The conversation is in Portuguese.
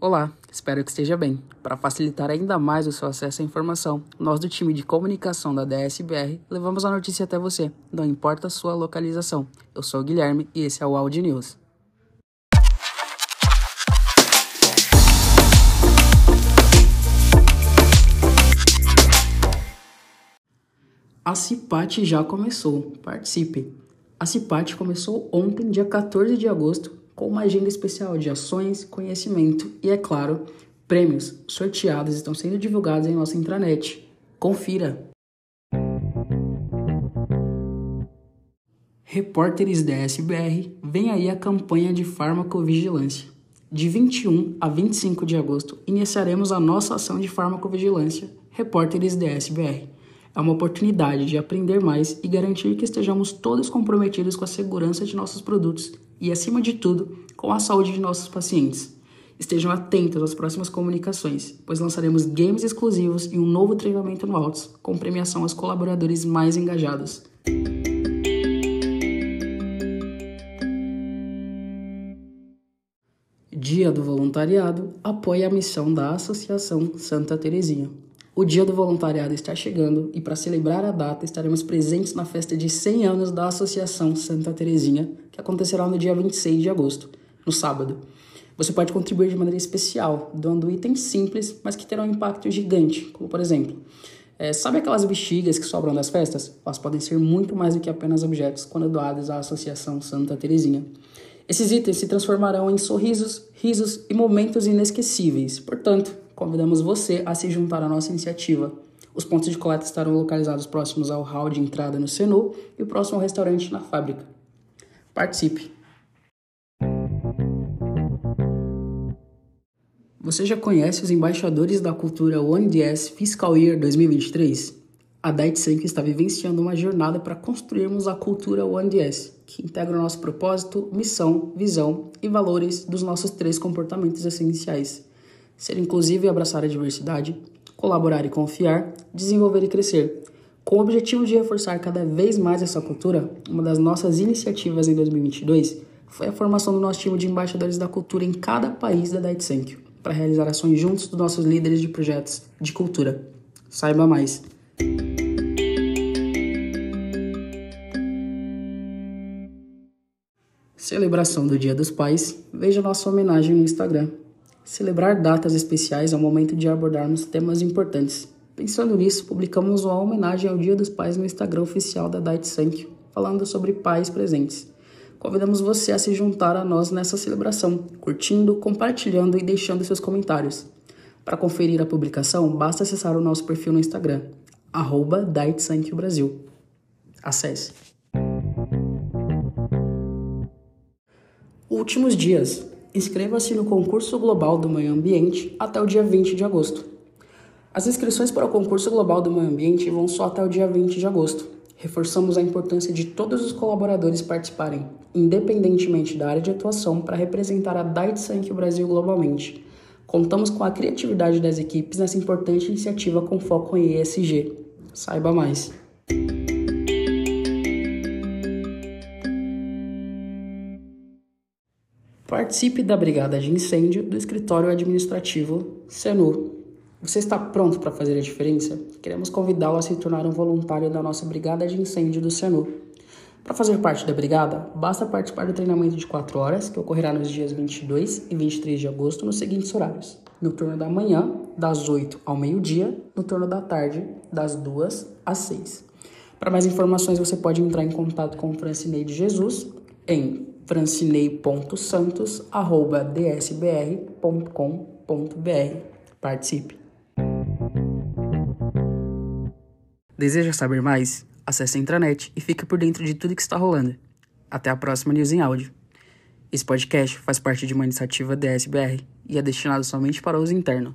Olá, espero que esteja bem. Para facilitar ainda mais o seu acesso à informação, nós do time de comunicação da DSBR levamos a notícia até você, não importa a sua localização. Eu sou o Guilherme e esse é o Audi News. A CIPAT já começou, participe! A CIPAT começou ontem, dia 14 de agosto, com uma agenda especial de ações, conhecimento e, é claro, prêmios sorteados estão sendo divulgados em nossa intranet. Confira! Repórteres da SBR, vem aí a campanha de farmacovigilância. De 21 a 25 de agosto, iniciaremos a nossa ação de farmacovigilância Repórteres da SBR. É uma oportunidade de aprender mais e garantir que estejamos todos comprometidos com a segurança de nossos produtos e, acima de tudo, com a saúde de nossos pacientes. Estejam atentos às próximas comunicações, pois lançaremos games exclusivos e um novo treinamento no Altos, com premiação aos colaboradores mais engajados. Dia do Voluntariado apoia a missão da Associação Santa Terezinha. O Dia do Voluntariado está chegando e, para celebrar a data, estaremos presentes na festa de 100 anos da Associação Santa Terezinha, que acontecerá no dia 26 de agosto, no sábado. Você pode contribuir de maneira especial, doando itens simples, mas que terão um impacto gigante, como por exemplo, é, sabe aquelas bexigas que sobram das festas? Elas podem ser muito mais do que apenas objetos quando doadas à Associação Santa Terezinha. Esses itens se transformarão em sorrisos, risos e momentos inesquecíveis. Portanto, convidamos você a se juntar à nossa iniciativa. Os pontos de coleta estarão localizados próximos ao hall de entrada no Senu e o próximo ao restaurante na fábrica. Participe! Você já conhece os embaixadores da cultura OneDS Fiscal Year 2023? A Daitsenko está vivenciando uma jornada para construirmos a cultura OneDS, que integra o nosso propósito, missão, visão e valores dos nossos três comportamentos essenciais: ser inclusivo e abraçar a diversidade, colaborar e confiar, desenvolver e crescer. Com o objetivo de reforçar cada vez mais essa cultura, uma das nossas iniciativas em 2022 foi a formação do nosso time de embaixadores da cultura em cada país da Daitsenkyo, para realizar ações juntos dos nossos líderes de projetos de cultura. Saiba mais! Celebração do Dia dos Pais, veja nossa homenagem no Instagram. Celebrar datas especiais é o momento de abordarmos temas importantes. Pensando nisso, publicamos uma homenagem ao Dia dos Pais no Instagram oficial da Dait Sankyo, falando sobre pais presentes. Convidamos você a se juntar a nós nessa celebração, curtindo, compartilhando e deixando seus comentários. Para conferir a publicação, basta acessar o nosso perfil no Instagram, arroba Brasil. Acesse. Últimos dias. Inscreva-se no concurso global do meio ambiente até o dia 20 de agosto. As inscrições para o concurso global do meio ambiente vão só até o dia 20 de agosto. Reforçamos a importância de todos os colaboradores participarem, independentemente da área de atuação, para representar a Daitsank Brasil globalmente. Contamos com a criatividade das equipes nessa importante iniciativa com foco em ESG. Saiba mais. Participe da Brigada de Incêndio do Escritório Administrativo Senur. Você está pronto para fazer a diferença? Queremos convidá-lo a se tornar um voluntário da nossa Brigada de Incêndio do Senur. Para fazer parte da brigada, basta participar do treinamento de 4 horas, que ocorrerá nos dias 22 e 23 de agosto, nos seguintes horários: no turno da manhã, das 8 ao meio-dia, no turno da tarde, das 2 às 6. Para mais informações, você pode entrar em contato com o Francineide Jesus em francinei.santos.dsbr.com.br. Participe! Deseja saber mais? Acesse a intranet e fique por dentro de tudo que está rolando. Até a próxima News em Áudio. Esse podcast faz parte de uma iniciativa DSBR e é destinado somente para uso interno.